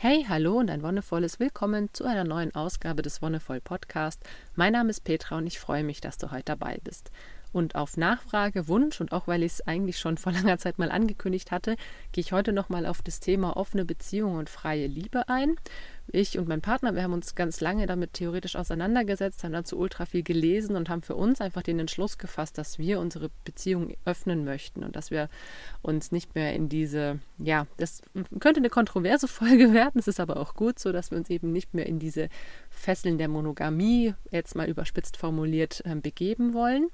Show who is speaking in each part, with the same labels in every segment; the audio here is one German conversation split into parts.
Speaker 1: Hey, hallo und ein wundervolles Willkommen zu einer neuen Ausgabe des Wonnevoll Podcast. Mein Name ist Petra und ich freue mich, dass du heute dabei bist. Und auf Nachfrage, Wunsch und auch weil ich es eigentlich schon vor langer Zeit mal angekündigt hatte, gehe ich heute nochmal auf das Thema offene Beziehung und freie Liebe ein ich und mein Partner, wir haben uns ganz lange damit theoretisch auseinandergesetzt, haben dazu ultra viel gelesen und haben für uns einfach den Entschluss gefasst, dass wir unsere Beziehung öffnen möchten und dass wir uns nicht mehr in diese, ja, das könnte eine kontroverse Folge werden, es ist aber auch gut so, dass wir uns eben nicht mehr in diese Fesseln der Monogamie, jetzt mal überspitzt formuliert, ähm, begeben wollen.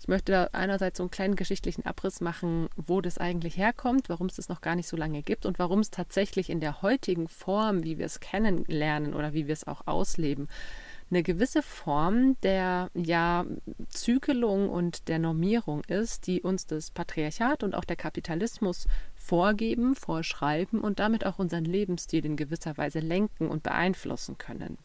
Speaker 1: Ich möchte da einerseits so einen kleinen geschichtlichen Abriss machen, wo das eigentlich herkommt, warum es das noch gar nicht so lange gibt und warum es tatsächlich in der heutigen Form, wie wir es kennen, lernen oder wie wir es auch ausleben, eine gewisse Form der ja, Zügelung und der Normierung ist, die uns das Patriarchat und auch der Kapitalismus vorgeben, vorschreiben und damit auch unseren Lebensstil in gewisser Weise lenken und beeinflussen können.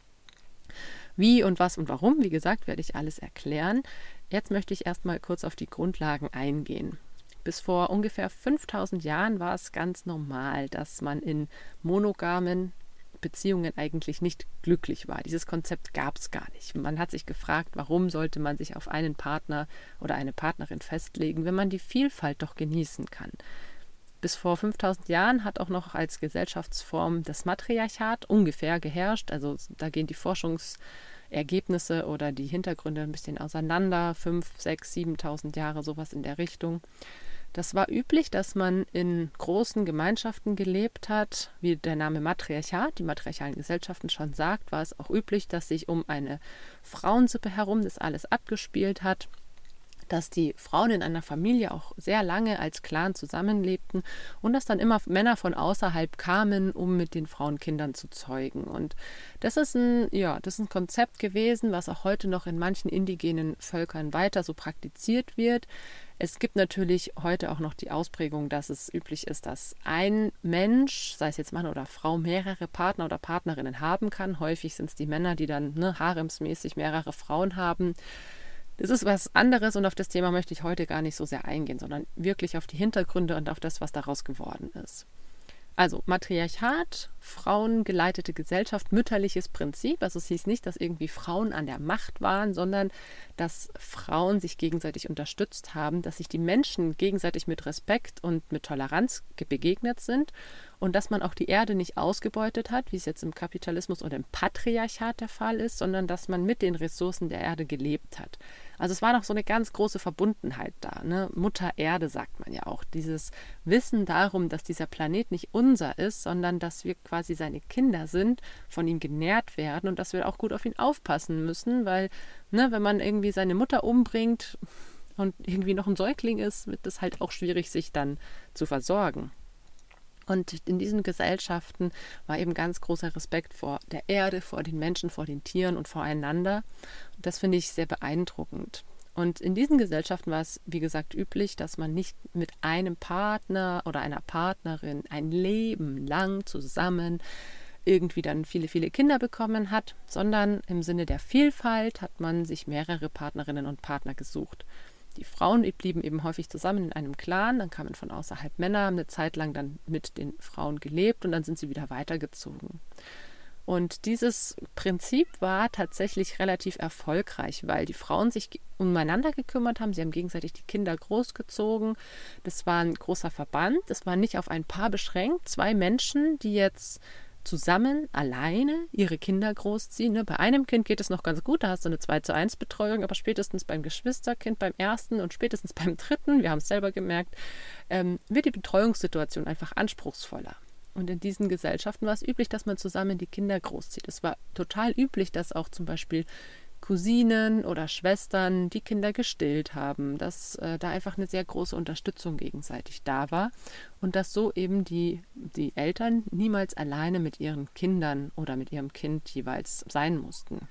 Speaker 1: Wie und was und warum, wie gesagt, werde ich alles erklären. Jetzt möchte ich erstmal kurz auf die Grundlagen eingehen. Bis vor ungefähr 5000 Jahren war es ganz normal, dass man in monogamen Beziehungen eigentlich nicht glücklich war. Dieses Konzept gab es gar nicht. Man hat sich gefragt, warum sollte man sich auf einen Partner oder eine Partnerin festlegen, wenn man die Vielfalt doch genießen kann. Bis vor 5000 Jahren hat auch noch als Gesellschaftsform das Matriarchat ungefähr geherrscht. Also da gehen die Forschungsergebnisse oder die Hintergründe ein bisschen auseinander. 5, 6, 7.000 Jahre, sowas in der Richtung. Das war üblich, dass man in großen Gemeinschaften gelebt hat, wie der Name Matriarchat, die matriarchalen Gesellschaften schon sagt, war es auch üblich, dass sich um eine Frauensippe herum das alles abgespielt hat dass die Frauen in einer Familie auch sehr lange als Clan zusammenlebten und dass dann immer Männer von außerhalb kamen, um mit den Frauenkindern zu zeugen. Und das ist ein, ja, das ist ein Konzept gewesen, was auch heute noch in manchen indigenen Völkern weiter so praktiziert wird. Es gibt natürlich heute auch noch die Ausprägung, dass es üblich ist, dass ein Mensch, sei es jetzt Mann oder Frau, mehrere Partner oder Partnerinnen haben kann. Häufig sind es die Männer, die dann ne, haremsmäßig mehrere Frauen haben. Das ist was anderes und auf das Thema möchte ich heute gar nicht so sehr eingehen, sondern wirklich auf die Hintergründe und auf das, was daraus geworden ist. Also Matriarchat, frauengeleitete Gesellschaft, mütterliches Prinzip. Also es hieß nicht, dass irgendwie Frauen an der Macht waren, sondern dass Frauen sich gegenseitig unterstützt haben, dass sich die Menschen gegenseitig mit Respekt und mit Toleranz begegnet sind und dass man auch die Erde nicht ausgebeutet hat, wie es jetzt im Kapitalismus oder im Patriarchat der Fall ist, sondern dass man mit den Ressourcen der Erde gelebt hat. Also es war noch so eine ganz große Verbundenheit da. Ne? Mutter Erde sagt man ja auch. Dieses Wissen darum, dass dieser Planet nicht unser ist, sondern dass wir quasi seine Kinder sind, von ihm genährt werden und dass wir auch gut auf ihn aufpassen müssen, weil ne, wenn man irgendwie seine Mutter umbringt und irgendwie noch ein Säugling ist, wird es halt auch schwierig, sich dann zu versorgen. Und in diesen Gesellschaften war eben ganz großer Respekt vor der Erde, vor den Menschen, vor den Tieren und voreinander. Und das finde ich sehr beeindruckend. Und in diesen Gesellschaften war es, wie gesagt, üblich, dass man nicht mit einem Partner oder einer Partnerin ein Leben lang zusammen irgendwie dann viele, viele Kinder bekommen hat, sondern im Sinne der Vielfalt hat man sich mehrere Partnerinnen und Partner gesucht. Die Frauen blieben eben häufig zusammen in einem Clan, dann kamen von außerhalb Männer, haben eine Zeit lang dann mit den Frauen gelebt und dann sind sie wieder weitergezogen. Und dieses Prinzip war tatsächlich relativ erfolgreich, weil die Frauen sich umeinander gekümmert haben. Sie haben gegenseitig die Kinder großgezogen. Das war ein großer Verband. Das war nicht auf ein Paar beschränkt. Zwei Menschen, die jetzt zusammen, alleine ihre Kinder großziehen. Ne? Bei einem Kind geht es noch ganz gut, da hast du eine 2 zu 1 Betreuung, aber spätestens beim Geschwisterkind, beim ersten und spätestens beim dritten, wir haben es selber gemerkt, ähm, wird die Betreuungssituation einfach anspruchsvoller. Und in diesen Gesellschaften war es üblich, dass man zusammen die Kinder großzieht. Es war total üblich, dass auch zum Beispiel Cousinen oder Schwestern die Kinder gestillt haben, dass äh, da einfach eine sehr große Unterstützung gegenseitig da war und dass so eben die, die Eltern niemals alleine mit ihren Kindern oder mit ihrem Kind jeweils sein mussten.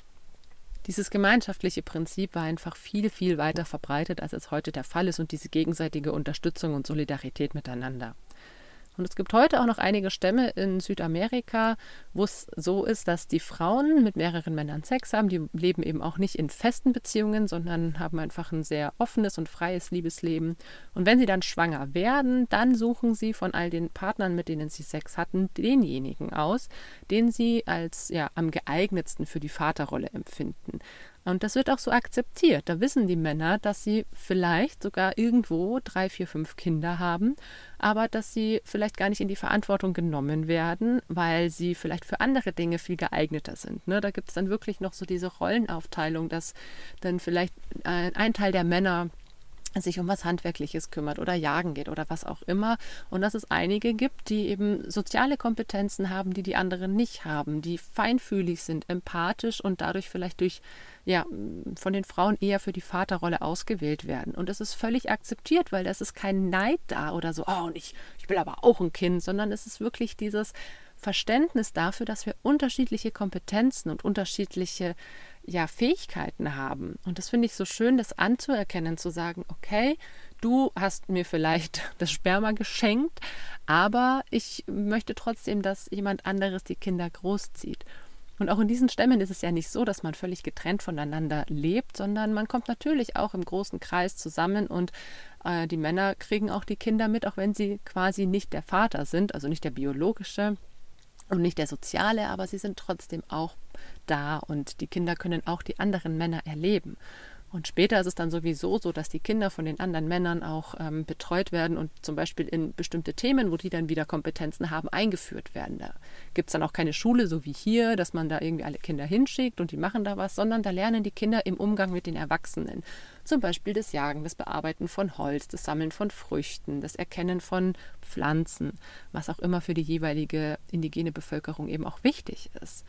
Speaker 1: Dieses gemeinschaftliche Prinzip war einfach viel, viel weiter verbreitet, als es heute der Fall ist und diese gegenseitige Unterstützung und Solidarität miteinander. Und es gibt heute auch noch einige Stämme in Südamerika, wo es so ist, dass die Frauen mit mehreren Männern Sex haben. Die leben eben auch nicht in festen Beziehungen, sondern haben einfach ein sehr offenes und freies Liebesleben. Und wenn sie dann schwanger werden, dann suchen sie von all den Partnern, mit denen sie Sex hatten, denjenigen aus, den sie als ja, am geeignetsten für die Vaterrolle empfinden. Und das wird auch so akzeptiert. Da wissen die Männer, dass sie vielleicht sogar irgendwo drei, vier, fünf Kinder haben, aber dass sie vielleicht gar nicht in die Verantwortung genommen werden, weil sie vielleicht für andere Dinge viel geeigneter sind. Ne? Da gibt es dann wirklich noch so diese Rollenaufteilung, dass dann vielleicht ein, ein Teil der Männer sich um was Handwerkliches kümmert oder jagen geht oder was auch immer. Und dass es einige gibt, die eben soziale Kompetenzen haben, die die anderen nicht haben, die feinfühlig sind, empathisch und dadurch vielleicht durch, ja, von den Frauen eher für die Vaterrolle ausgewählt werden. Und es ist völlig akzeptiert, weil das ist kein Neid da oder so, oh, und ich, ich will aber auch ein Kind, sondern es ist wirklich dieses Verständnis dafür, dass wir unterschiedliche Kompetenzen und unterschiedliche ja, Fähigkeiten haben. Und das finde ich so schön, das anzuerkennen, zu sagen, okay, du hast mir vielleicht das Sperma geschenkt, aber ich möchte trotzdem, dass jemand anderes die Kinder großzieht. Und auch in diesen Stämmen ist es ja nicht so, dass man völlig getrennt voneinander lebt, sondern man kommt natürlich auch im großen Kreis zusammen und äh, die Männer kriegen auch die Kinder mit, auch wenn sie quasi nicht der Vater sind, also nicht der biologische und nicht der soziale, aber sie sind trotzdem auch da und die Kinder können auch die anderen Männer erleben. Und später ist es dann sowieso so, dass die Kinder von den anderen Männern auch ähm, betreut werden und zum Beispiel in bestimmte Themen, wo die dann wieder Kompetenzen haben, eingeführt werden. Da gibt es dann auch keine Schule, so wie hier, dass man da irgendwie alle Kinder hinschickt und die machen da was, sondern da lernen die Kinder im Umgang mit den Erwachsenen. Zum Beispiel das Jagen, das Bearbeiten von Holz, das Sammeln von Früchten, das Erkennen von Pflanzen, was auch immer für die jeweilige indigene Bevölkerung eben auch wichtig ist.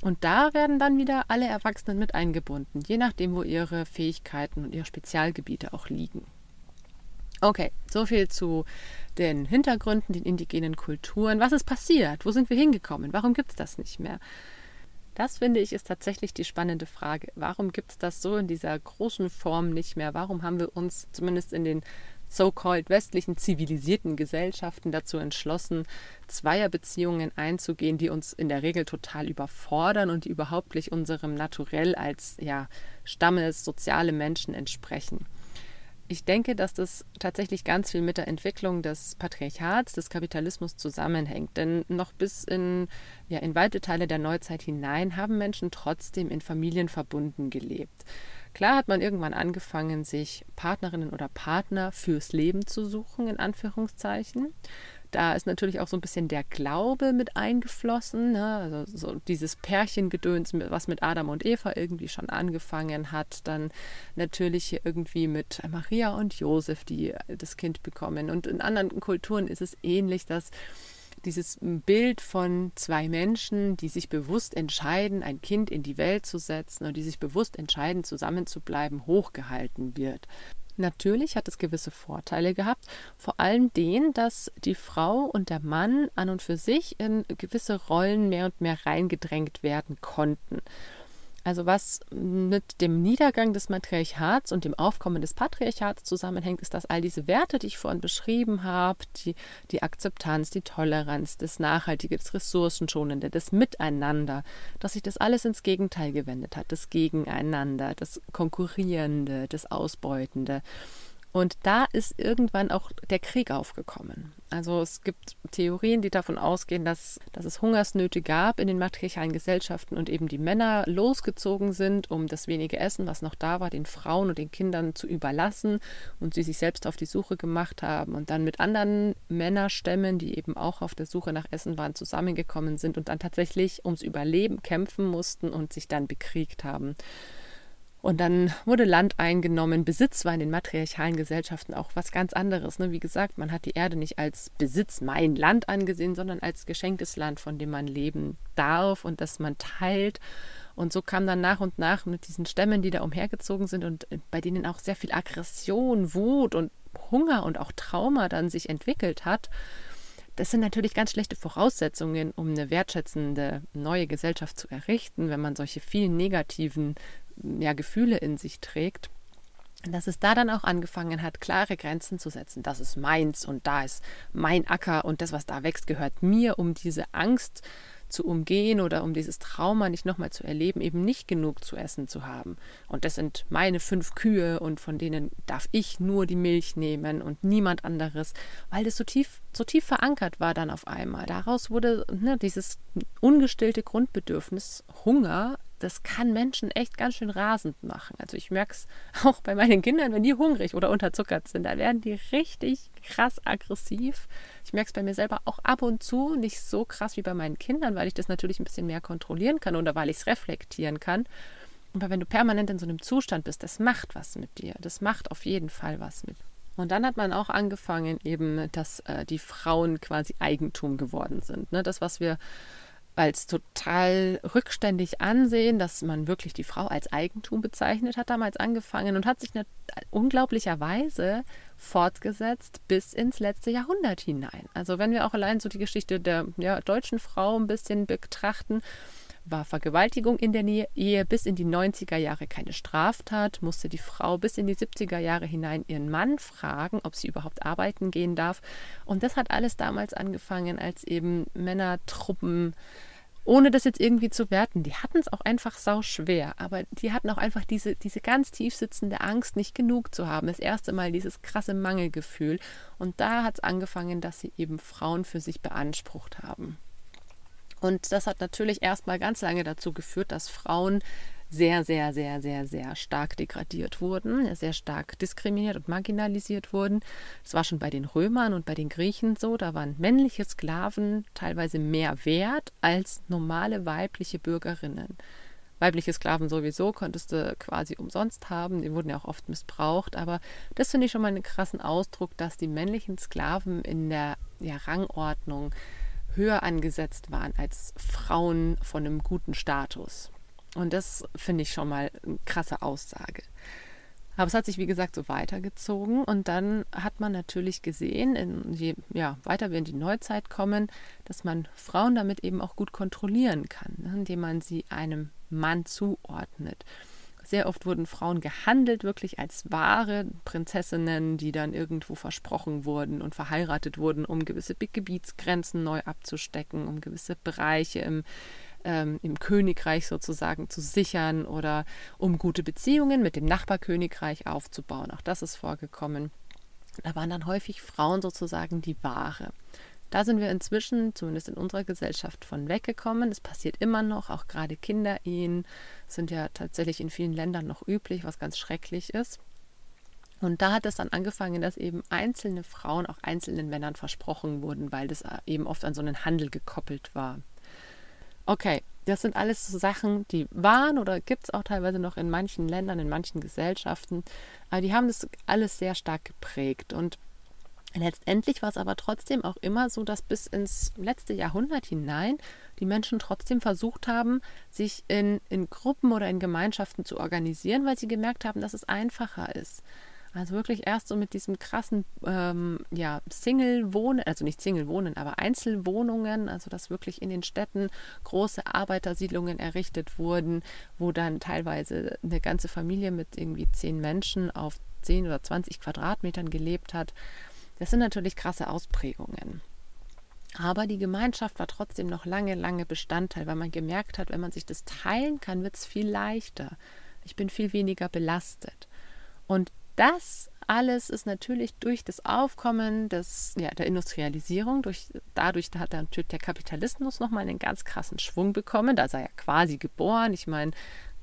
Speaker 1: Und da werden dann wieder alle Erwachsenen mit eingebunden, je nachdem, wo ihre Fähigkeiten und ihre Spezialgebiete auch liegen. Okay, so viel zu den Hintergründen, den indigenen Kulturen. Was ist passiert? Wo sind wir hingekommen? Warum gibt es das nicht mehr? Das finde ich ist tatsächlich die spannende Frage. Warum gibt es das so in dieser großen Form nicht mehr? Warum haben wir uns zumindest in den so-called westlichen zivilisierten Gesellschaften dazu entschlossen, Zweierbeziehungen einzugehen, die uns in der Regel total überfordern und die überhaupt nicht unserem Naturell als ja, Stammes, soziale Menschen entsprechen. Ich denke, dass das tatsächlich ganz viel mit der Entwicklung des Patriarchats, des Kapitalismus zusammenhängt. Denn noch bis in, ja, in weite Teile der Neuzeit hinein haben Menschen trotzdem in Familien verbunden gelebt. Klar hat man irgendwann angefangen, sich Partnerinnen oder Partner fürs Leben zu suchen, in Anführungszeichen. Da ist natürlich auch so ein bisschen der Glaube mit eingeflossen. Ne? Also so dieses Pärchengedöns, was mit Adam und Eva irgendwie schon angefangen hat. Dann natürlich irgendwie mit Maria und Josef, die das Kind bekommen. Und in anderen Kulturen ist es ähnlich, dass dieses Bild von zwei Menschen, die sich bewusst entscheiden, ein Kind in die Welt zu setzen und die sich bewusst entscheiden, zusammenzubleiben, hochgehalten wird. Natürlich hat es gewisse Vorteile gehabt, vor allem den, dass die Frau und der Mann an und für sich in gewisse Rollen mehr und mehr reingedrängt werden konnten. Also was mit dem Niedergang des Matriarchats und dem Aufkommen des Patriarchats zusammenhängt, ist, dass all diese Werte, die ich vorhin beschrieben habe, die, die Akzeptanz, die Toleranz, das Nachhaltige, das Ressourcenschonende, das Miteinander, dass sich das alles ins Gegenteil gewendet hat, das Gegeneinander, das Konkurrierende, das Ausbeutende. Und da ist irgendwann auch der Krieg aufgekommen. Also es gibt Theorien, die davon ausgehen, dass, dass es Hungersnöte gab in den matriarchalen Gesellschaften und eben die Männer losgezogen sind, um das wenige Essen, was noch da war, den Frauen und den Kindern zu überlassen und sie sich selbst auf die Suche gemacht haben und dann mit anderen Männerstämmen, die eben auch auf der Suche nach Essen waren, zusammengekommen sind und dann tatsächlich ums Überleben kämpfen mussten und sich dann bekriegt haben. Und dann wurde Land eingenommen. Besitz war in den matriarchalen Gesellschaften auch was ganz anderes. Ne? Wie gesagt, man hat die Erde nicht als Besitz, mein Land angesehen, sondern als geschenktes Land, von dem man leben darf und das man teilt. Und so kam dann nach und nach mit diesen Stämmen, die da umhergezogen sind und bei denen auch sehr viel Aggression, Wut und Hunger und auch Trauma dann sich entwickelt hat. Das sind natürlich ganz schlechte Voraussetzungen, um eine wertschätzende neue Gesellschaft zu errichten, wenn man solche vielen negativen ja, Gefühle in sich trägt. dass es da dann auch angefangen hat, klare Grenzen zu setzen. Das ist meins und da ist mein Acker und das, was da wächst, gehört mir, um diese Angst zu umgehen oder um dieses Trauma nicht nochmal zu erleben, eben nicht genug zu essen zu haben. Und das sind meine fünf Kühe und von denen darf ich nur die Milch nehmen und niemand anderes, weil das so tief, so tief verankert war dann auf einmal. Daraus wurde ne, dieses ungestillte Grundbedürfnis Hunger das kann Menschen echt ganz schön rasend machen. Also ich merke es auch bei meinen Kindern, wenn die hungrig oder unterzuckert sind, da werden die richtig krass aggressiv. Ich merke es bei mir selber auch ab und zu, nicht so krass wie bei meinen Kindern, weil ich das natürlich ein bisschen mehr kontrollieren kann oder weil ich es reflektieren kann. Aber wenn du permanent in so einem Zustand bist, das macht was mit dir. Das macht auf jeden Fall was mit. Und dann hat man auch angefangen, eben, dass äh, die Frauen quasi Eigentum geworden sind. Ne? Das, was wir als total rückständig ansehen, dass man wirklich die Frau als Eigentum bezeichnet hat, damals angefangen und hat sich unglaublicherweise fortgesetzt bis ins letzte Jahrhundert hinein. Also wenn wir auch allein so die Geschichte der ja, deutschen Frau ein bisschen betrachten, war Vergewaltigung in der Ehe bis in die 90er Jahre keine Straftat, musste die Frau bis in die 70er Jahre hinein ihren Mann fragen, ob sie überhaupt arbeiten gehen darf. Und das hat alles damals angefangen, als eben Männertruppen ohne das jetzt irgendwie zu werten, die hatten es auch einfach sau schwer, aber die hatten auch einfach diese, diese ganz tief sitzende Angst, nicht genug zu haben. Das erste Mal dieses krasse Mangelgefühl. Und da hat es angefangen, dass sie eben Frauen für sich beansprucht haben. Und das hat natürlich erstmal ganz lange dazu geführt, dass Frauen sehr, sehr, sehr, sehr, sehr stark degradiert wurden, sehr stark diskriminiert und marginalisiert wurden. Das war schon bei den Römern und bei den Griechen so. Da waren männliche Sklaven teilweise mehr wert als normale weibliche Bürgerinnen. Weibliche Sklaven sowieso konntest du quasi umsonst haben, die wurden ja auch oft missbraucht, aber das finde ich schon mal einen krassen Ausdruck, dass die männlichen Sklaven in der ja, Rangordnung höher angesetzt waren als Frauen von einem guten Status. Und das finde ich schon mal eine krasse Aussage. Aber es hat sich, wie gesagt, so weitergezogen. Und dann hat man natürlich gesehen, in, je ja, weiter wir in die Neuzeit kommen, dass man Frauen damit eben auch gut kontrollieren kann, ne, indem man sie einem Mann zuordnet. Sehr oft wurden Frauen gehandelt, wirklich als wahre Prinzessinnen, die dann irgendwo versprochen wurden und verheiratet wurden, um gewisse Gebietsgrenzen neu abzustecken, um gewisse Bereiche im, ähm, im Königreich sozusagen zu sichern oder um gute Beziehungen mit dem Nachbarkönigreich aufzubauen. Auch das ist vorgekommen. Da waren dann häufig Frauen sozusagen die Ware. Da sind wir inzwischen, zumindest in unserer Gesellschaft, von weggekommen. Es passiert immer noch, auch gerade Kinderehen sind ja tatsächlich in vielen Ländern noch üblich, was ganz schrecklich ist. Und da hat es dann angefangen, dass eben einzelne Frauen auch einzelnen Männern versprochen wurden, weil das eben oft an so einen Handel gekoppelt war. Okay, das sind alles so Sachen, die waren oder gibt es auch teilweise noch in manchen Ländern, in manchen Gesellschaften, aber die haben das alles sehr stark geprägt. Und Letztendlich war es aber trotzdem auch immer so, dass bis ins letzte Jahrhundert hinein die Menschen trotzdem versucht haben, sich in, in Gruppen oder in Gemeinschaften zu organisieren, weil sie gemerkt haben, dass es einfacher ist. Also wirklich erst so mit diesem krassen ähm, ja, Single-Wohnen, also nicht Single-Wohnen, aber Einzelwohnungen, also dass wirklich in den Städten große Arbeitersiedlungen errichtet wurden, wo dann teilweise eine ganze Familie mit irgendwie zehn Menschen auf zehn oder zwanzig Quadratmetern gelebt hat. Das sind natürlich krasse Ausprägungen. Aber die Gemeinschaft war trotzdem noch lange, lange Bestandteil, weil man gemerkt hat, wenn man sich das teilen kann, wird es viel leichter. Ich bin viel weniger belastet. Und das alles ist natürlich durch das Aufkommen des, ja, der Industrialisierung, durch, dadurch hat natürlich der Kapitalismus nochmal einen ganz krassen Schwung bekommen. Da ist er quasi geboren. Ich meine,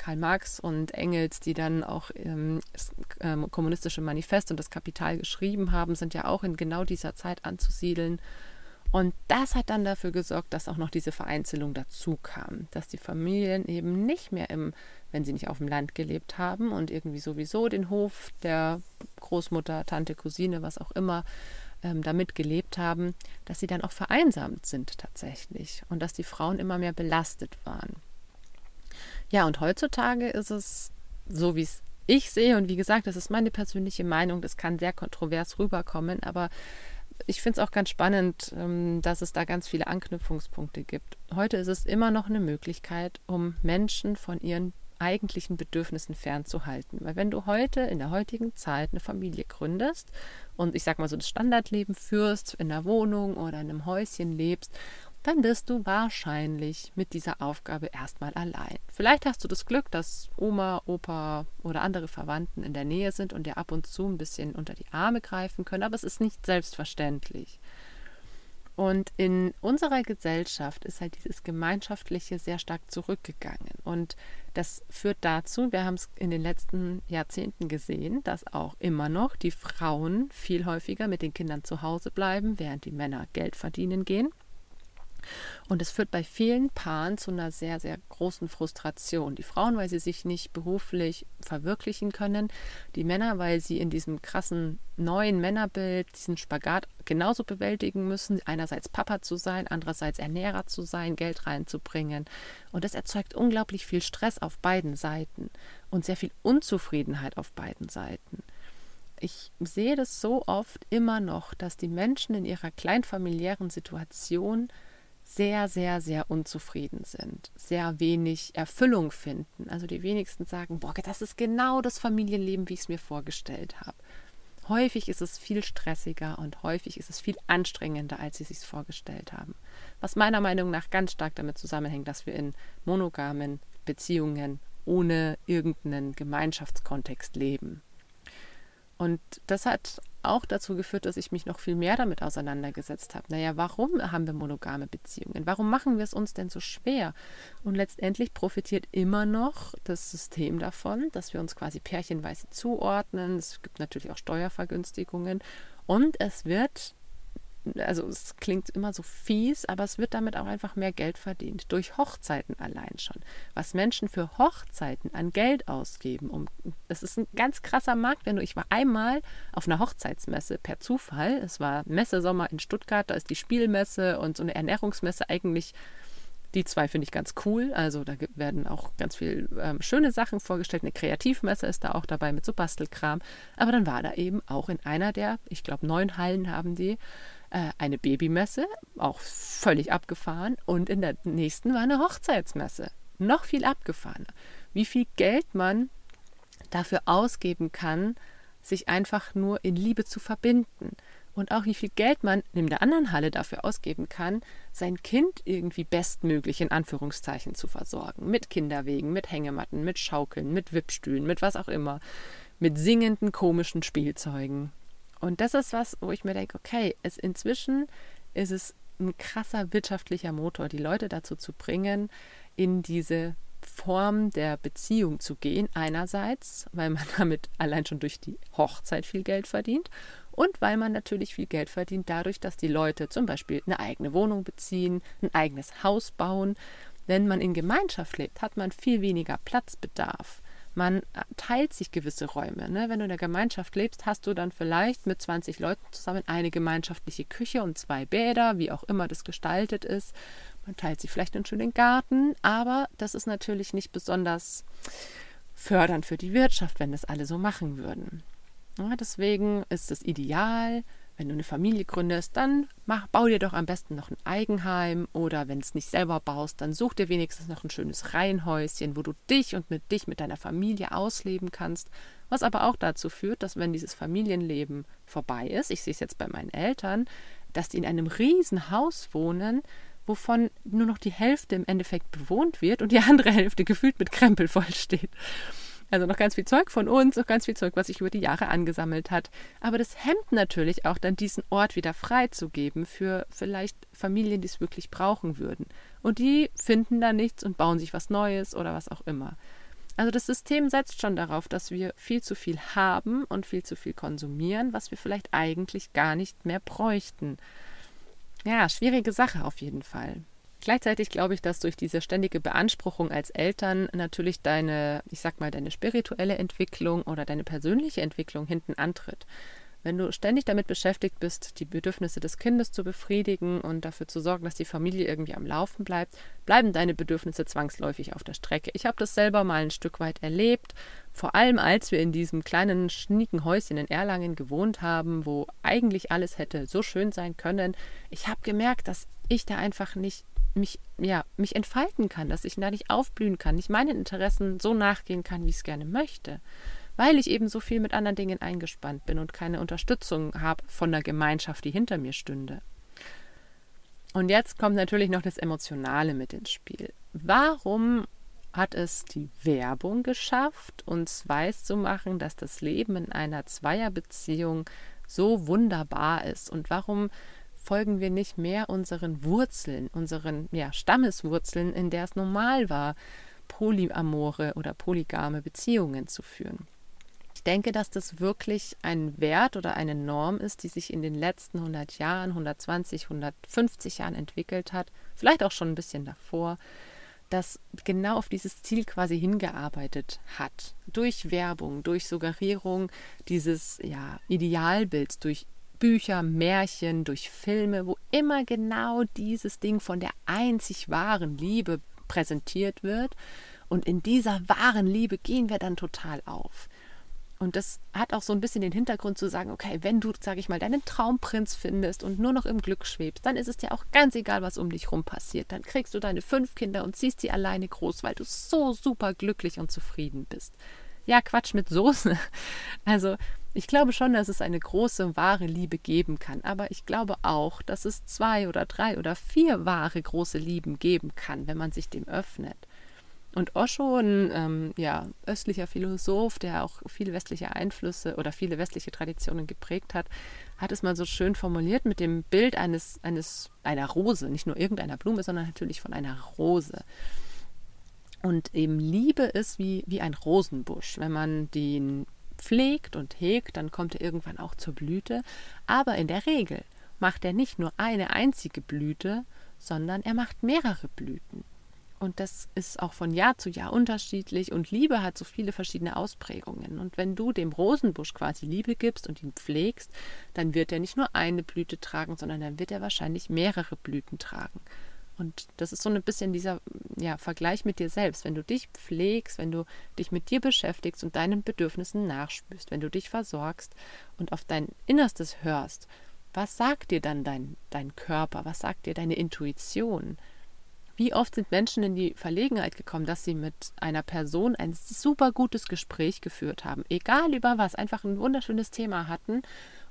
Speaker 1: Karl Marx und Engels, die dann auch ähm, das ähm, kommunistische Manifest und das Kapital geschrieben haben, sind ja auch in genau dieser Zeit anzusiedeln. Und das hat dann dafür gesorgt, dass auch noch diese Vereinzelung dazu kam, dass die Familien eben nicht mehr im, wenn sie nicht auf dem Land gelebt haben und irgendwie sowieso den Hof der Großmutter, Tante, Cousine, was auch immer, ähm, damit gelebt haben, dass sie dann auch vereinsamt sind tatsächlich und dass die Frauen immer mehr belastet waren. Ja, und heutzutage ist es so, wie es ich sehe, und wie gesagt, das ist meine persönliche Meinung, das kann sehr kontrovers rüberkommen, aber ich finde es auch ganz spannend, ähm, dass es da ganz viele Anknüpfungspunkte gibt. Heute ist es immer noch eine Möglichkeit, um Menschen von ihren eigentlichen Bedürfnissen fernzuhalten. Weil wenn du heute in der heutigen Zeit eine Familie gründest und ich sag mal so das Standardleben führst, in einer Wohnung oder in einem Häuschen lebst dann bist du wahrscheinlich mit dieser Aufgabe erstmal allein. Vielleicht hast du das Glück, dass Oma, Opa oder andere Verwandten in der Nähe sind und dir ab und zu ein bisschen unter die Arme greifen können, aber es ist nicht selbstverständlich. Und in unserer Gesellschaft ist halt dieses Gemeinschaftliche sehr stark zurückgegangen. Und das führt dazu, wir haben es in den letzten Jahrzehnten gesehen, dass auch immer noch die Frauen viel häufiger mit den Kindern zu Hause bleiben, während die Männer Geld verdienen gehen. Und es führt bei vielen Paaren zu einer sehr, sehr großen Frustration. Die Frauen, weil sie sich nicht beruflich verwirklichen können, die Männer, weil sie in diesem krassen neuen Männerbild diesen Spagat genauso bewältigen müssen, einerseits Papa zu sein, andererseits Ernährer zu sein, Geld reinzubringen. Und das erzeugt unglaublich viel Stress auf beiden Seiten und sehr viel Unzufriedenheit auf beiden Seiten ich sehe das so oft immer noch, dass die Menschen in ihrer kleinfamiliären Situation sehr, sehr, sehr unzufrieden sind, sehr wenig Erfüllung finden. Also die wenigsten sagen, boah, das ist genau das Familienleben, wie ich es mir vorgestellt habe. Häufig ist es viel stressiger und häufig ist es viel anstrengender, als sie sich vorgestellt haben. Was meiner Meinung nach ganz stark damit zusammenhängt, dass wir in monogamen Beziehungen ohne irgendeinen Gemeinschaftskontext leben. Und das hat auch dazu geführt, dass ich mich noch viel mehr damit auseinandergesetzt habe. Naja, warum haben wir monogame Beziehungen? Warum machen wir es uns denn so schwer? Und letztendlich profitiert immer noch das System davon, dass wir uns quasi pärchenweise zuordnen. Es gibt natürlich auch Steuervergünstigungen und es wird also es klingt immer so fies, aber es wird damit auch einfach mehr Geld verdient. Durch Hochzeiten allein schon. Was Menschen für Hochzeiten an Geld ausgeben, um das ist ein ganz krasser Markt, wenn du, ich war einmal auf einer Hochzeitsmesse per Zufall. Es war Messesommer in Stuttgart, da ist die Spielmesse und so eine Ernährungsmesse eigentlich. Die zwei finde ich ganz cool. Also da werden auch ganz viel ähm, schöne Sachen vorgestellt. Eine Kreativmesse ist da auch dabei mit so Bastelkram. Aber dann war da eben auch in einer der, ich glaube, neun Hallen haben die, äh, eine Babymesse, auch völlig abgefahren. Und in der nächsten war eine Hochzeitsmesse, noch viel abgefahrener. Wie viel Geld man dafür ausgeben kann, sich einfach nur in Liebe zu verbinden. Und auch wie viel Geld man in der anderen Halle dafür ausgeben kann, sein Kind irgendwie bestmöglich in Anführungszeichen zu versorgen. Mit Kinderwegen, mit Hängematten, mit Schaukeln, mit Wippstühlen, mit was auch immer. Mit singenden komischen Spielzeugen. Und das ist was, wo ich mir denke, okay, es inzwischen ist es ein krasser wirtschaftlicher Motor, die Leute dazu zu bringen, in diese Form der Beziehung zu gehen. Einerseits, weil man damit allein schon durch die Hochzeit viel Geld verdient und weil man natürlich viel Geld verdient dadurch, dass die Leute zum Beispiel eine eigene Wohnung beziehen, ein eigenes Haus bauen. Wenn man in Gemeinschaft lebt, hat man viel weniger Platzbedarf man teilt sich gewisse Räume. Ne? Wenn du in der Gemeinschaft lebst, hast du dann vielleicht mit 20 Leuten zusammen eine gemeinschaftliche Küche und zwei Bäder, wie auch immer das gestaltet ist. Man teilt sich vielleicht einen schönen Garten, aber das ist natürlich nicht besonders fördernd für die Wirtschaft, wenn das alle so machen würden. Ja, deswegen ist es ideal, wenn du eine Familie gründest, dann mach, bau dir doch am besten noch ein Eigenheim oder wenn es nicht selber baust, dann such dir wenigstens noch ein schönes Reihenhäuschen, wo du dich und mit dich mit deiner Familie ausleben kannst. Was aber auch dazu führt, dass wenn dieses Familienleben vorbei ist, ich sehe es jetzt bei meinen Eltern, dass die in einem riesen Haus wohnen, wovon nur noch die Hälfte im Endeffekt bewohnt wird und die andere Hälfte gefühlt mit Krempel vollsteht. Also noch ganz viel Zeug von uns, noch ganz viel Zeug, was sich über die Jahre angesammelt hat. Aber das hemmt natürlich auch dann diesen Ort wieder freizugeben für vielleicht Familien, die es wirklich brauchen würden. Und die finden da nichts und bauen sich was Neues oder was auch immer. Also das System setzt schon darauf, dass wir viel zu viel haben und viel zu viel konsumieren, was wir vielleicht eigentlich gar nicht mehr bräuchten. Ja, schwierige Sache auf jeden Fall. Gleichzeitig glaube ich, dass durch diese ständige Beanspruchung als Eltern natürlich deine, ich sag mal, deine spirituelle Entwicklung oder deine persönliche Entwicklung hinten antritt. Wenn du ständig damit beschäftigt bist, die Bedürfnisse des Kindes zu befriedigen und dafür zu sorgen, dass die Familie irgendwie am Laufen bleibt, bleiben deine Bedürfnisse zwangsläufig auf der Strecke. Ich habe das selber mal ein Stück weit erlebt, vor allem als wir in diesem kleinen, schnieken Häuschen in Erlangen gewohnt haben, wo eigentlich alles hätte so schön sein können. Ich habe gemerkt, dass ich da einfach nicht mich, ja, mich entfalten kann, dass ich da nicht aufblühen kann, nicht meinen Interessen so nachgehen kann, wie ich es gerne möchte, weil ich eben so viel mit anderen Dingen eingespannt bin und keine Unterstützung habe von der Gemeinschaft, die hinter mir stünde. Und jetzt kommt natürlich noch das Emotionale mit ins Spiel. Warum hat es die Werbung geschafft, uns weiszumachen, dass das Leben in einer Zweierbeziehung so wunderbar ist? Und warum folgen wir nicht mehr unseren Wurzeln, unseren ja, Stammeswurzeln, in der es normal war, polyamore oder polygame Beziehungen zu führen. Ich denke, dass das wirklich ein Wert oder eine Norm ist, die sich in den letzten 100 Jahren, 120, 150 Jahren entwickelt hat, vielleicht auch schon ein bisschen davor, das genau auf dieses Ziel quasi hingearbeitet hat. Durch Werbung, durch Suggerierung dieses ja, Idealbilds, durch Bücher, Märchen, durch Filme, wo immer genau dieses Ding von der einzig wahren Liebe präsentiert wird. Und in dieser wahren Liebe gehen wir dann total auf. Und das hat auch so ein bisschen den Hintergrund zu sagen, okay, wenn du, sage ich mal, deinen Traumprinz findest und nur noch im Glück schwebst, dann ist es dir auch ganz egal, was um dich rum passiert. Dann kriegst du deine fünf Kinder und ziehst sie alleine groß, weil du so super glücklich und zufrieden bist. Ja, Quatsch mit Soße. Also ich glaube schon, dass es eine große, wahre Liebe geben kann, aber ich glaube auch, dass es zwei oder drei oder vier wahre, große Lieben geben kann, wenn man sich dem öffnet. Und Osho, ein ähm, ja, östlicher Philosoph, der auch viele westliche Einflüsse oder viele westliche Traditionen geprägt hat, hat es mal so schön formuliert mit dem Bild eines, eines, einer Rose, nicht nur irgendeiner Blume, sondern natürlich von einer Rose. Und eben Liebe ist wie, wie ein Rosenbusch. Wenn man den pflegt und hegt, dann kommt er irgendwann auch zur Blüte. Aber in der Regel macht er nicht nur eine einzige Blüte, sondern er macht mehrere Blüten. Und das ist auch von Jahr zu Jahr unterschiedlich und Liebe hat so viele verschiedene Ausprägungen. Und wenn du dem Rosenbusch quasi Liebe gibst und ihn pflegst, dann wird er nicht nur eine Blüte tragen, sondern dann wird er wahrscheinlich mehrere Blüten tragen. Und das ist so ein bisschen dieser ja, Vergleich mit dir selbst. Wenn du dich pflegst, wenn du dich mit dir beschäftigst und deinen Bedürfnissen nachspürst, wenn du dich versorgst und auf dein Innerstes hörst, was sagt dir dann dein, dein Körper? Was sagt dir deine Intuition? Wie oft sind Menschen in die Verlegenheit gekommen, dass sie mit einer Person ein super gutes Gespräch geführt haben, egal über was, einfach ein wunderschönes Thema hatten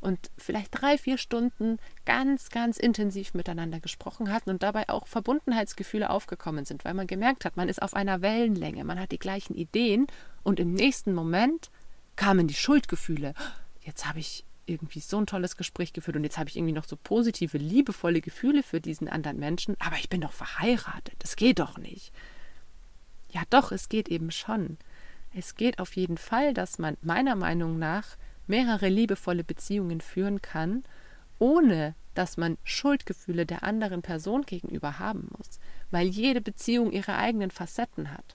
Speaker 1: und vielleicht drei, vier Stunden ganz, ganz intensiv miteinander gesprochen hatten und dabei auch Verbundenheitsgefühle aufgekommen sind, weil man gemerkt hat, man ist auf einer Wellenlänge, man hat die gleichen Ideen und im nächsten Moment kamen die Schuldgefühle. Jetzt habe ich irgendwie so ein tolles Gespräch geführt und jetzt habe ich irgendwie noch so positive, liebevolle Gefühle für diesen anderen Menschen, aber ich bin doch verheiratet, das geht doch nicht. Ja, doch, es geht eben schon. Es geht auf jeden Fall, dass man meiner Meinung nach mehrere liebevolle Beziehungen führen kann, ohne dass man Schuldgefühle der anderen Person gegenüber haben muss, weil jede Beziehung ihre eigenen Facetten hat.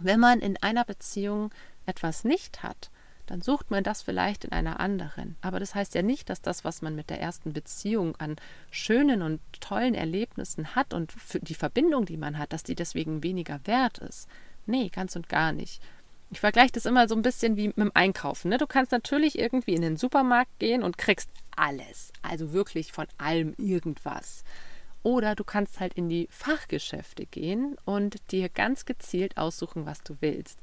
Speaker 1: Wenn man in einer Beziehung etwas nicht hat, dann sucht man das vielleicht in einer anderen. Aber das heißt ja nicht, dass das, was man mit der ersten Beziehung an schönen und tollen Erlebnissen hat und die Verbindung, die man hat, dass die deswegen weniger wert ist. Nee, ganz und gar nicht. Ich vergleiche das immer so ein bisschen wie mit dem Einkaufen. Ne? Du kannst natürlich irgendwie in den Supermarkt gehen und kriegst alles. Also wirklich von allem irgendwas. Oder du kannst halt in die Fachgeschäfte gehen und dir ganz gezielt aussuchen, was du willst.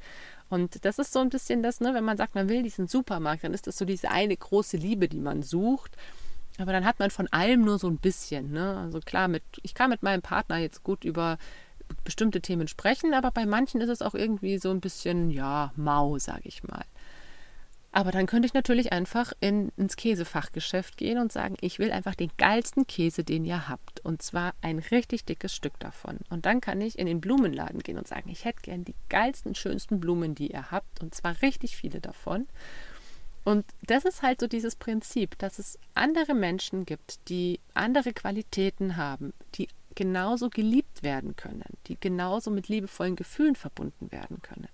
Speaker 1: Und das ist so ein bisschen das, ne, wenn man sagt, man will diesen Supermarkt, dann ist das so diese eine große Liebe, die man sucht. Aber dann hat man von allem nur so ein bisschen. Ne? Also klar, mit, ich kann mit meinem Partner jetzt gut über bestimmte Themen sprechen, aber bei manchen ist es auch irgendwie so ein bisschen, ja, mau, sage ich mal. Aber dann könnte ich natürlich einfach in, ins Käsefachgeschäft gehen und sagen, ich will einfach den geilsten Käse, den ihr habt. Und zwar ein richtig dickes Stück davon. Und dann kann ich in den Blumenladen gehen und sagen, ich hätte gern die geilsten, schönsten Blumen, die ihr habt. Und zwar richtig viele davon. Und das ist halt so dieses Prinzip, dass es andere Menschen gibt, die andere Qualitäten haben, die genauso geliebt werden können, die genauso mit liebevollen Gefühlen verbunden werden können.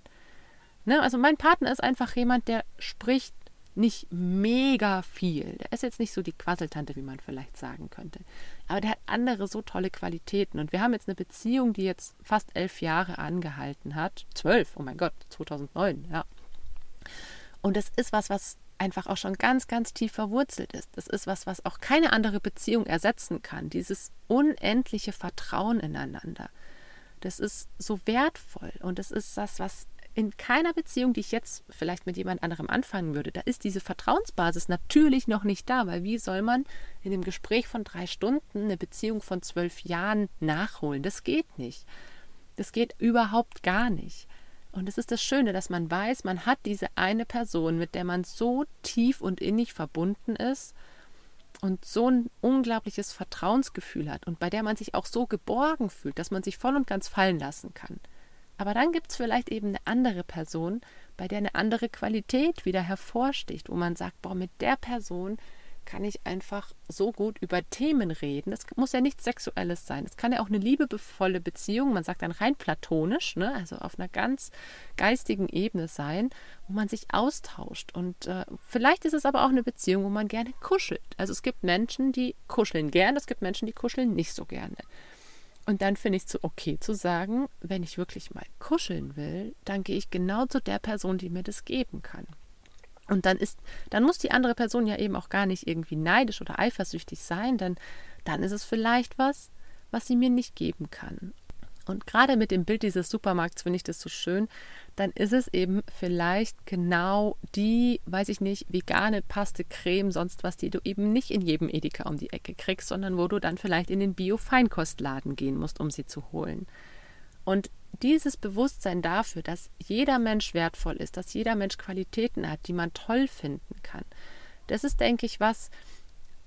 Speaker 1: Ne? Also mein Partner ist einfach jemand, der spricht nicht mega viel. Der ist jetzt nicht so die Quasseltante, wie man vielleicht sagen könnte. Aber der hat andere so tolle Qualitäten. Und wir haben jetzt eine Beziehung, die jetzt fast elf Jahre angehalten hat. Zwölf, oh mein Gott, 2009, ja. Und das ist was, was einfach auch schon ganz, ganz tief verwurzelt ist. Das ist was, was auch keine andere Beziehung ersetzen kann. Dieses unendliche Vertrauen ineinander. Das ist so wertvoll und das ist das, was in keiner Beziehung, die ich jetzt vielleicht mit jemand anderem anfangen würde, da ist diese Vertrauensbasis natürlich noch nicht da, weil wie soll man in dem Gespräch von drei Stunden eine Beziehung von zwölf Jahren nachholen? Das geht nicht. Das geht überhaupt gar nicht. Und es ist das Schöne, dass man weiß, man hat diese eine Person, mit der man so tief und innig verbunden ist und so ein unglaubliches Vertrauensgefühl hat und bei der man sich auch so geborgen fühlt, dass man sich voll und ganz fallen lassen kann. Aber dann gibt es vielleicht eben eine andere Person, bei der eine andere Qualität wieder hervorsticht, wo man sagt, boah, mit der Person kann ich einfach so gut über Themen reden. Das muss ja nichts Sexuelles sein. Es kann ja auch eine liebevolle Beziehung, man sagt dann rein platonisch, ne? also auf einer ganz geistigen Ebene sein, wo man sich austauscht. Und äh, vielleicht ist es aber auch eine Beziehung, wo man gerne kuschelt. Also es gibt Menschen, die kuscheln gerne, es gibt Menschen, die kuscheln nicht so gerne. Und dann finde ich es okay zu sagen, wenn ich wirklich mal kuscheln will, dann gehe ich genau zu der Person, die mir das geben kann. Und dann ist, dann muss die andere Person ja eben auch gar nicht irgendwie neidisch oder eifersüchtig sein, denn dann ist es vielleicht was, was sie mir nicht geben kann. Und gerade mit dem Bild dieses Supermarkts finde ich das so schön, dann ist es eben vielleicht genau die, weiß ich nicht, vegane Paste, Creme, sonst was, die du eben nicht in jedem Edeka um die Ecke kriegst, sondern wo du dann vielleicht in den Bio-Feinkostladen gehen musst, um sie zu holen. Und dieses Bewusstsein dafür, dass jeder Mensch wertvoll ist, dass jeder Mensch Qualitäten hat, die man toll finden kann, das ist, denke ich, was,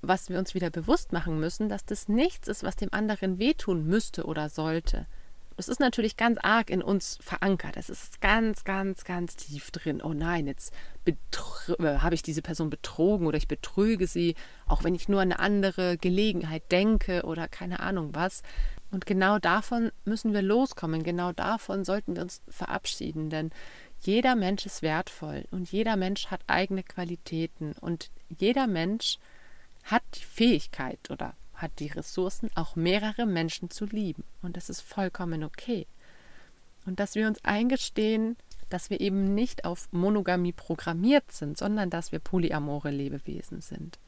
Speaker 1: was wir uns wieder bewusst machen müssen, dass das nichts ist, was dem anderen wehtun müsste oder sollte. Das ist natürlich ganz arg in uns verankert. Das ist ganz, ganz, ganz tief drin. Oh nein, jetzt äh, habe ich diese Person betrogen oder ich betrüge sie, auch wenn ich nur an eine andere Gelegenheit denke oder keine Ahnung was. Und genau davon müssen wir loskommen, genau davon sollten wir uns verabschieden, denn jeder Mensch ist wertvoll und jeder Mensch hat eigene Qualitäten und jeder Mensch hat die Fähigkeit oder hat die Ressourcen, auch mehrere Menschen zu lieben. Und das ist vollkommen okay. Und dass wir uns eingestehen, dass wir eben nicht auf Monogamie programmiert sind, sondern dass wir polyamore Lebewesen sind.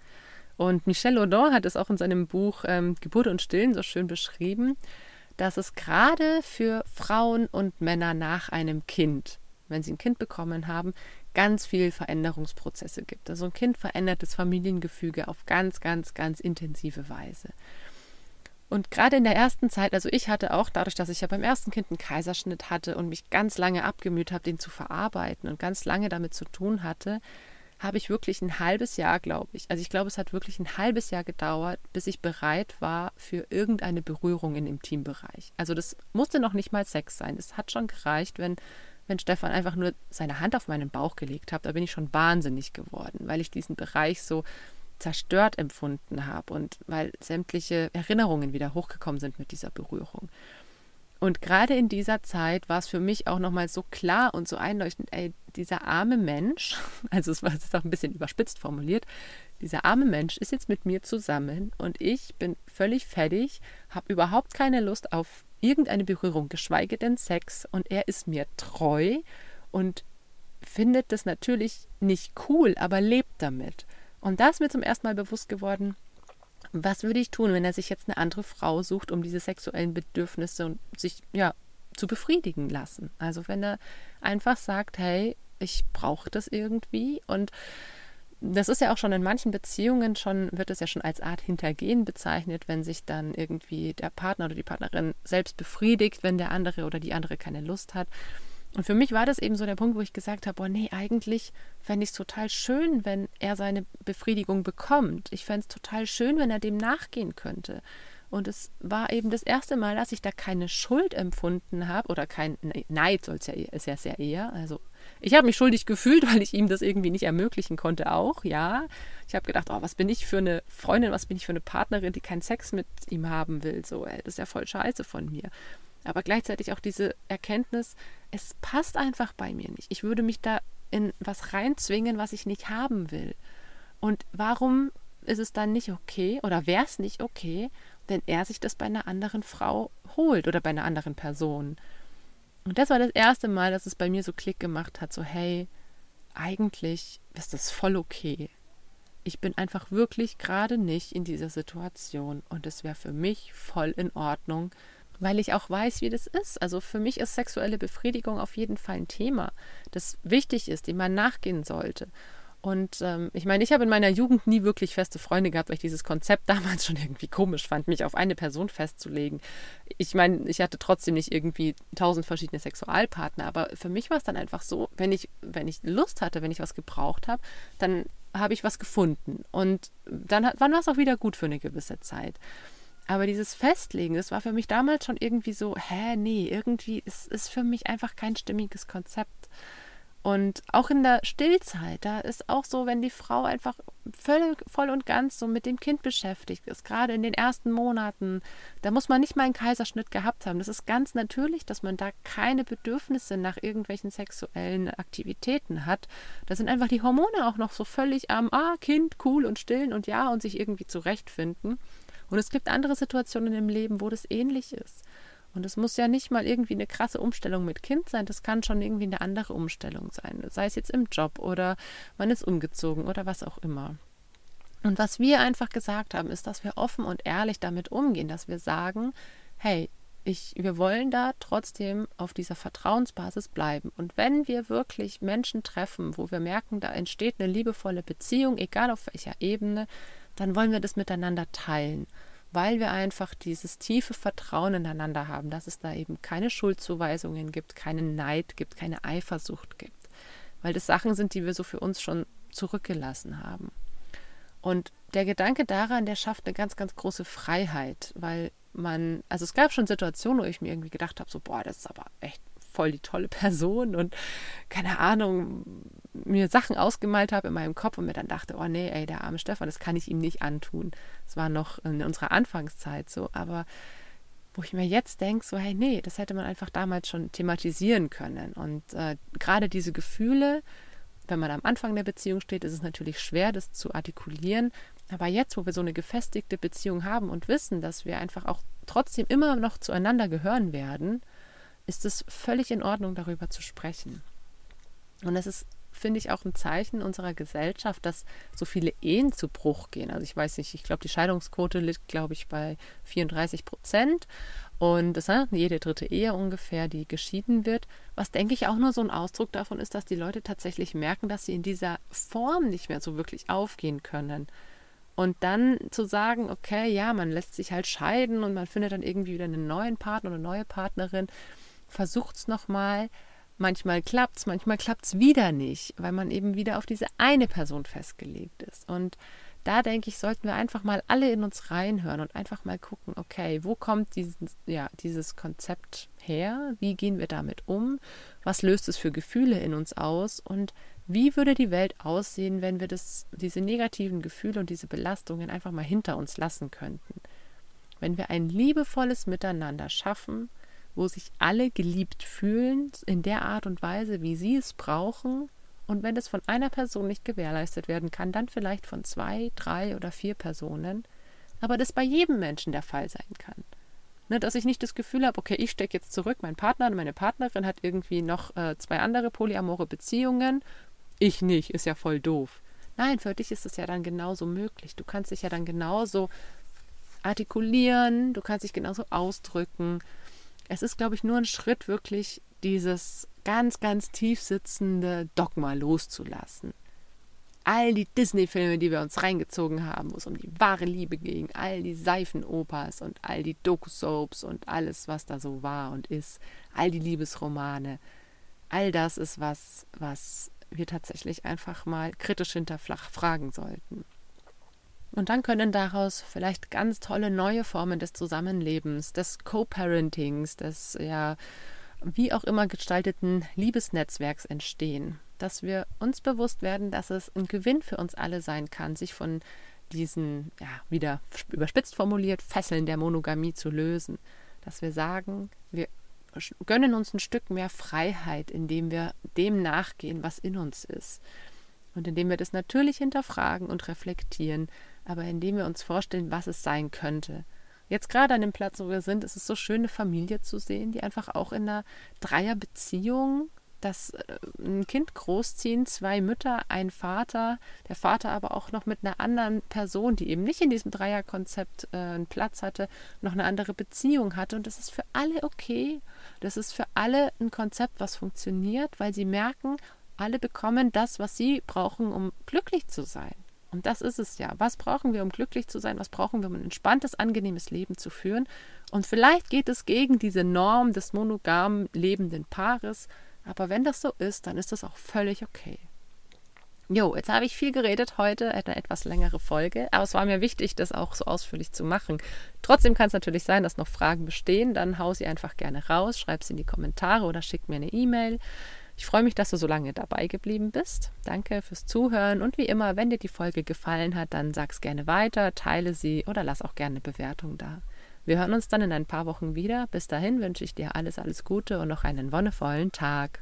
Speaker 1: Und Michel Audin hat es auch in seinem Buch ähm, Geburt und Stillen so schön beschrieben, dass es gerade für Frauen und Männer nach einem Kind, wenn sie ein Kind bekommen haben, ganz viel Veränderungsprozesse gibt. Also ein Kind verändert das Familiengefüge auf ganz, ganz, ganz intensive Weise. Und gerade in der ersten Zeit, also ich hatte auch dadurch, dass ich ja beim ersten Kind einen Kaiserschnitt hatte und mich ganz lange abgemüht habe, den zu verarbeiten und ganz lange damit zu tun hatte, habe ich wirklich ein halbes Jahr, glaube ich. Also ich glaube, es hat wirklich ein halbes Jahr gedauert, bis ich bereit war für irgendeine Berührung im Intimbereich. Also das musste noch nicht mal Sex sein. Es hat schon gereicht, wenn, wenn Stefan einfach nur seine Hand auf meinen Bauch gelegt hat. Da bin ich schon wahnsinnig geworden, weil ich diesen Bereich so zerstört empfunden habe und weil sämtliche Erinnerungen wieder hochgekommen sind mit dieser Berührung. Und gerade in dieser Zeit war es für mich auch nochmal so klar und so einleuchtend, ey, dieser arme Mensch, also es war jetzt auch ein bisschen überspitzt formuliert, dieser arme Mensch ist jetzt mit mir zusammen und ich bin völlig fertig, habe überhaupt keine Lust auf irgendeine Berührung, geschweige denn Sex und er ist mir treu und findet das natürlich nicht cool, aber lebt damit. Und da ist mir zum ersten Mal bewusst geworden, was würde ich tun, wenn er sich jetzt eine andere Frau sucht, um diese sexuellen Bedürfnisse und sich ja zu befriedigen lassen? Also wenn er einfach sagt, hey, ich brauche das irgendwie und das ist ja auch schon in manchen Beziehungen schon, wird es ja schon als Art Hintergehen bezeichnet, wenn sich dann irgendwie der Partner oder die Partnerin selbst befriedigt, wenn der andere oder die andere keine Lust hat. Und für mich war das eben so der Punkt, wo ich gesagt habe, boah, nee, eigentlich fände ich es total schön, wenn er seine Befriedigung bekommt. Ich fände es total schön, wenn er dem nachgehen könnte. Und es war eben das erste Mal, dass ich da keine Schuld empfunden habe oder kein Neid soll es ja, ist ja sehr eher. Also ich habe mich schuldig gefühlt, weil ich ihm das irgendwie nicht ermöglichen konnte auch, ja. Ich habe gedacht, oh, was bin ich für eine Freundin, was bin ich für eine Partnerin, die keinen Sex mit ihm haben will. So, ey, das ist ja voll scheiße von mir aber gleichzeitig auch diese Erkenntnis, es passt einfach bei mir nicht. Ich würde mich da in was reinzwingen, was ich nicht haben will. Und warum ist es dann nicht okay oder wäre es nicht okay, wenn er sich das bei einer anderen Frau holt oder bei einer anderen Person? Und das war das erste Mal, dass es bei mir so Klick gemacht hat, so hey, eigentlich ist das voll okay. Ich bin einfach wirklich gerade nicht in dieser Situation und es wäre für mich voll in Ordnung, weil ich auch weiß, wie das ist. Also für mich ist sexuelle Befriedigung auf jeden Fall ein Thema, das wichtig ist, dem man nachgehen sollte. Und ähm, ich meine, ich habe in meiner Jugend nie wirklich feste Freunde gehabt, weil ich dieses Konzept damals schon irgendwie komisch fand, mich auf eine Person festzulegen. Ich meine, ich hatte trotzdem nicht irgendwie tausend verschiedene Sexualpartner, aber für mich war es dann einfach so, wenn ich, wenn ich Lust hatte, wenn ich was gebraucht habe, dann habe ich was gefunden. Und dann, dann war es auch wieder gut für eine gewisse Zeit. Aber dieses Festlegen, das war für mich damals schon irgendwie so, hä, nee, irgendwie ist es für mich einfach kein stimmiges Konzept. Und auch in der Stillzeit, da ist auch so, wenn die Frau einfach völlig, voll und ganz so mit dem Kind beschäftigt ist, gerade in den ersten Monaten, da muss man nicht mal einen Kaiserschnitt gehabt haben. Das ist ganz natürlich, dass man da keine Bedürfnisse nach irgendwelchen sexuellen Aktivitäten hat. Da sind einfach die Hormone auch noch so völlig am, ah, Kind, cool und stillen und ja und sich irgendwie zurechtfinden. Und es gibt andere Situationen im Leben, wo das ähnlich ist. Und es muss ja nicht mal irgendwie eine krasse Umstellung mit Kind sein, das kann schon irgendwie eine andere Umstellung sein, sei es jetzt im Job oder man ist umgezogen oder was auch immer. Und was wir einfach gesagt haben, ist, dass wir offen und ehrlich damit umgehen, dass wir sagen, hey, ich, wir wollen da trotzdem auf dieser Vertrauensbasis bleiben. Und wenn wir wirklich Menschen treffen, wo wir merken, da entsteht eine liebevolle Beziehung, egal auf welcher Ebene, dann wollen wir das miteinander teilen, weil wir einfach dieses tiefe Vertrauen ineinander haben, dass es da eben keine Schuldzuweisungen gibt, keinen Neid gibt, keine Eifersucht gibt, weil das Sachen sind, die wir so für uns schon zurückgelassen haben. Und der Gedanke daran, der schafft eine ganz, ganz große Freiheit, weil man, also es gab schon Situationen, wo ich mir irgendwie gedacht habe, so, boah, das ist aber echt voll die tolle Person und keine Ahnung, mir Sachen ausgemalt habe in meinem Kopf und mir dann dachte, oh nee, ey, der arme Stefan, das kann ich ihm nicht antun. Das war noch in unserer Anfangszeit so, aber wo ich mir jetzt denke, so, hey, nee, das hätte man einfach damals schon thematisieren können. Und äh, gerade diese Gefühle, wenn man am Anfang der Beziehung steht, ist es natürlich schwer, das zu artikulieren. Aber jetzt, wo wir so eine gefestigte Beziehung haben und wissen, dass wir einfach auch trotzdem immer noch zueinander gehören werden, ist es völlig in Ordnung, darüber zu sprechen. Und es ist, finde ich, auch ein Zeichen unserer Gesellschaft, dass so viele Ehen zu Bruch gehen. Also ich weiß nicht, ich glaube, die Scheidungsquote liegt, glaube ich, bei 34 Prozent. Und das ist jede dritte Ehe ungefähr, die geschieden wird. Was, denke ich, auch nur so ein Ausdruck davon ist, dass die Leute tatsächlich merken, dass sie in dieser Form nicht mehr so wirklich aufgehen können. Und dann zu sagen, okay, ja, man lässt sich halt scheiden und man findet dann irgendwie wieder einen neuen Partner oder eine neue Partnerin versucht es nochmal. Manchmal klappt es, manchmal klappt es wieder nicht, weil man eben wieder auf diese eine Person festgelegt ist. Und da denke ich, sollten wir einfach mal alle in uns reinhören und einfach mal gucken, okay, wo kommt dieses, ja, dieses Konzept her? Wie gehen wir damit um? Was löst es für Gefühle in uns aus? Und wie würde die Welt aussehen, wenn wir das, diese negativen Gefühle und diese Belastungen einfach mal hinter uns lassen könnten? Wenn wir ein liebevolles Miteinander schaffen, wo sich alle geliebt fühlen, in der Art und Weise, wie sie es brauchen. Und wenn es von einer Person nicht gewährleistet werden kann, dann vielleicht von zwei, drei oder vier Personen. Aber das bei jedem Menschen der Fall sein kann. Ne, dass ich nicht das Gefühl habe, okay, ich stecke jetzt zurück, mein Partner und meine Partnerin hat irgendwie noch äh, zwei andere polyamore Beziehungen. Ich nicht, ist ja voll doof. Nein, für dich ist es ja dann genauso möglich. Du kannst dich ja dann genauso artikulieren, du kannst dich genauso ausdrücken es ist, glaube ich, nur ein Schritt, wirklich dieses ganz, ganz tief sitzende Dogma loszulassen. All die Disney-Filme, die wir uns reingezogen haben, wo es um die wahre Liebe ging, all die Seifenopas und all die Doku-Soaps und alles, was da so war und ist, all die Liebesromane, all das ist was, was wir tatsächlich einfach mal kritisch hinterfragen sollten. Und dann können daraus vielleicht ganz tolle neue Formen des Zusammenlebens, des Co-Parentings, des ja wie auch immer gestalteten Liebesnetzwerks entstehen. Dass wir uns bewusst werden, dass es ein Gewinn für uns alle sein kann, sich von diesen, ja, wieder überspitzt formuliert, Fesseln der Monogamie zu lösen. Dass wir sagen, wir gönnen uns ein Stück mehr Freiheit, indem wir dem nachgehen, was in uns ist. Und indem wir das natürlich hinterfragen und reflektieren, aber indem wir uns vorstellen, was es sein könnte. Jetzt gerade an dem Platz, wo wir sind, ist es so schön, eine Familie zu sehen, die einfach auch in einer Dreierbeziehung dass äh, ein Kind großziehen, zwei Mütter, ein Vater, der Vater aber auch noch mit einer anderen Person, die eben nicht in diesem Dreierkonzept äh, einen Platz hatte, noch eine andere Beziehung hatte. Und das ist für alle okay. Das ist für alle ein Konzept, was funktioniert, weil sie merken, alle bekommen das, was sie brauchen, um glücklich zu sein. Und das ist es ja. Was brauchen wir, um glücklich zu sein? Was brauchen wir, um ein entspanntes, angenehmes Leben zu führen? Und vielleicht geht es gegen diese Norm des monogam lebenden Paares. Aber wenn das so ist, dann ist das auch völlig okay. Jo, jetzt habe ich viel geredet heute, eine etwas längere Folge, aber es war mir wichtig, das auch so ausführlich zu machen. Trotzdem kann es natürlich sein, dass noch Fragen bestehen, dann hau sie einfach gerne raus, schreib sie in die Kommentare oder schick mir eine E-Mail. Ich freue mich, dass du so lange dabei geblieben bist. Danke fürs Zuhören und wie immer, wenn dir die Folge gefallen hat, dann sag's gerne weiter, teile sie oder lass auch gerne eine Bewertung da. Wir hören uns dann in ein paar Wochen wieder. Bis dahin wünsche ich dir alles, alles Gute und noch einen wonnevollen Tag.